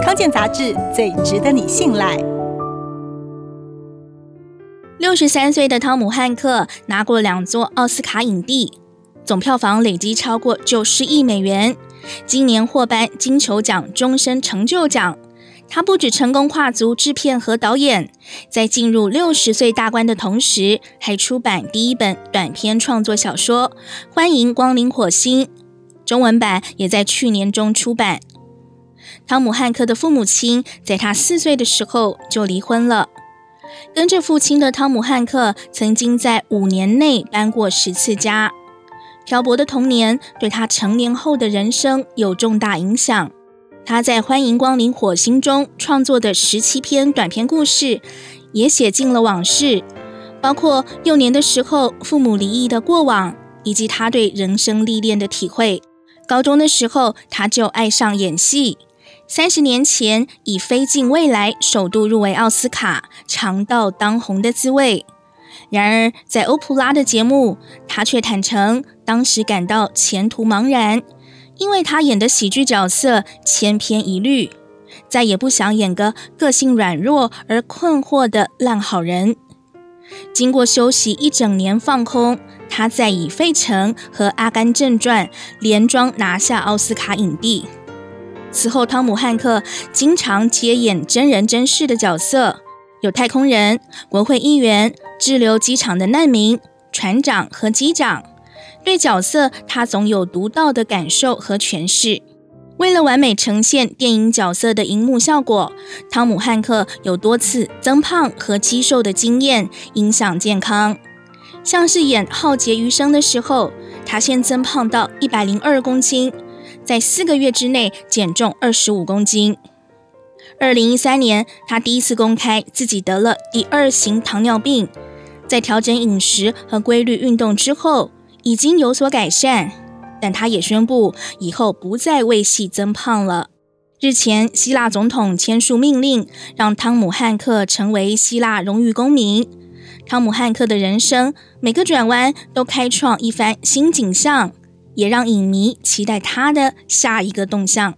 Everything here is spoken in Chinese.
康健杂志最值得你信赖。六十三岁的汤姆汉克拿过两座奥斯卡影帝，总票房累积超过九十亿美元。今年获颁金球奖终身成就奖。他不止成功跨足制片和导演，在进入六十岁大关的同时，还出版第一本短篇创作小说《欢迎光临火星》，中文版也在去年中出版。汤姆汉克的父母亲在他四岁的时候就离婚了。跟着父亲的汤姆汉克曾经在五年内搬过十次家。漂泊的童年对他成年后的人生有重大影响。他在《欢迎光临火星》中创作的十七篇短篇故事，也写进了往事，包括幼年的时候父母离异的过往，以及他对人生历练的体会。高中的时候，他就爱上演戏。三十年前，以飞进未来首度入围奥斯卡，尝到当红的滋味。然而，在欧普拉的节目，他却坦诚当时感到前途茫然。因为他演的喜剧角色千篇一律，再也不想演个个性软弱而困惑的烂好人。经过休息一整年放空，他再以《费城》和《阿甘正传》连庄拿下奥斯卡影帝。此后，汤姆汉克经常接演真人真事的角色，有太空人、国会议员、滞留机场的难民、船长和机长。对角色，他总有独到的感受和诠释。为了完美呈现电影角色的荧幕效果，汤姆汉克有多次增胖和肌瘦的经验，影响健康。像是演《浩劫余生》的时候，他先增胖到一百零二公斤，在四个月之内减重二十五公斤。二零一三年，他第一次公开自己得了第二型糖尿病，在调整饮食和规律运动之后，已经有所改善，但他也宣布以后不再为戏增胖了。日前，希腊总统签署命令，让汤姆汉克成为希腊荣誉公民。汤姆汉克的人生每个转弯都开创一番新景象，也让影迷期待他的下一个动向。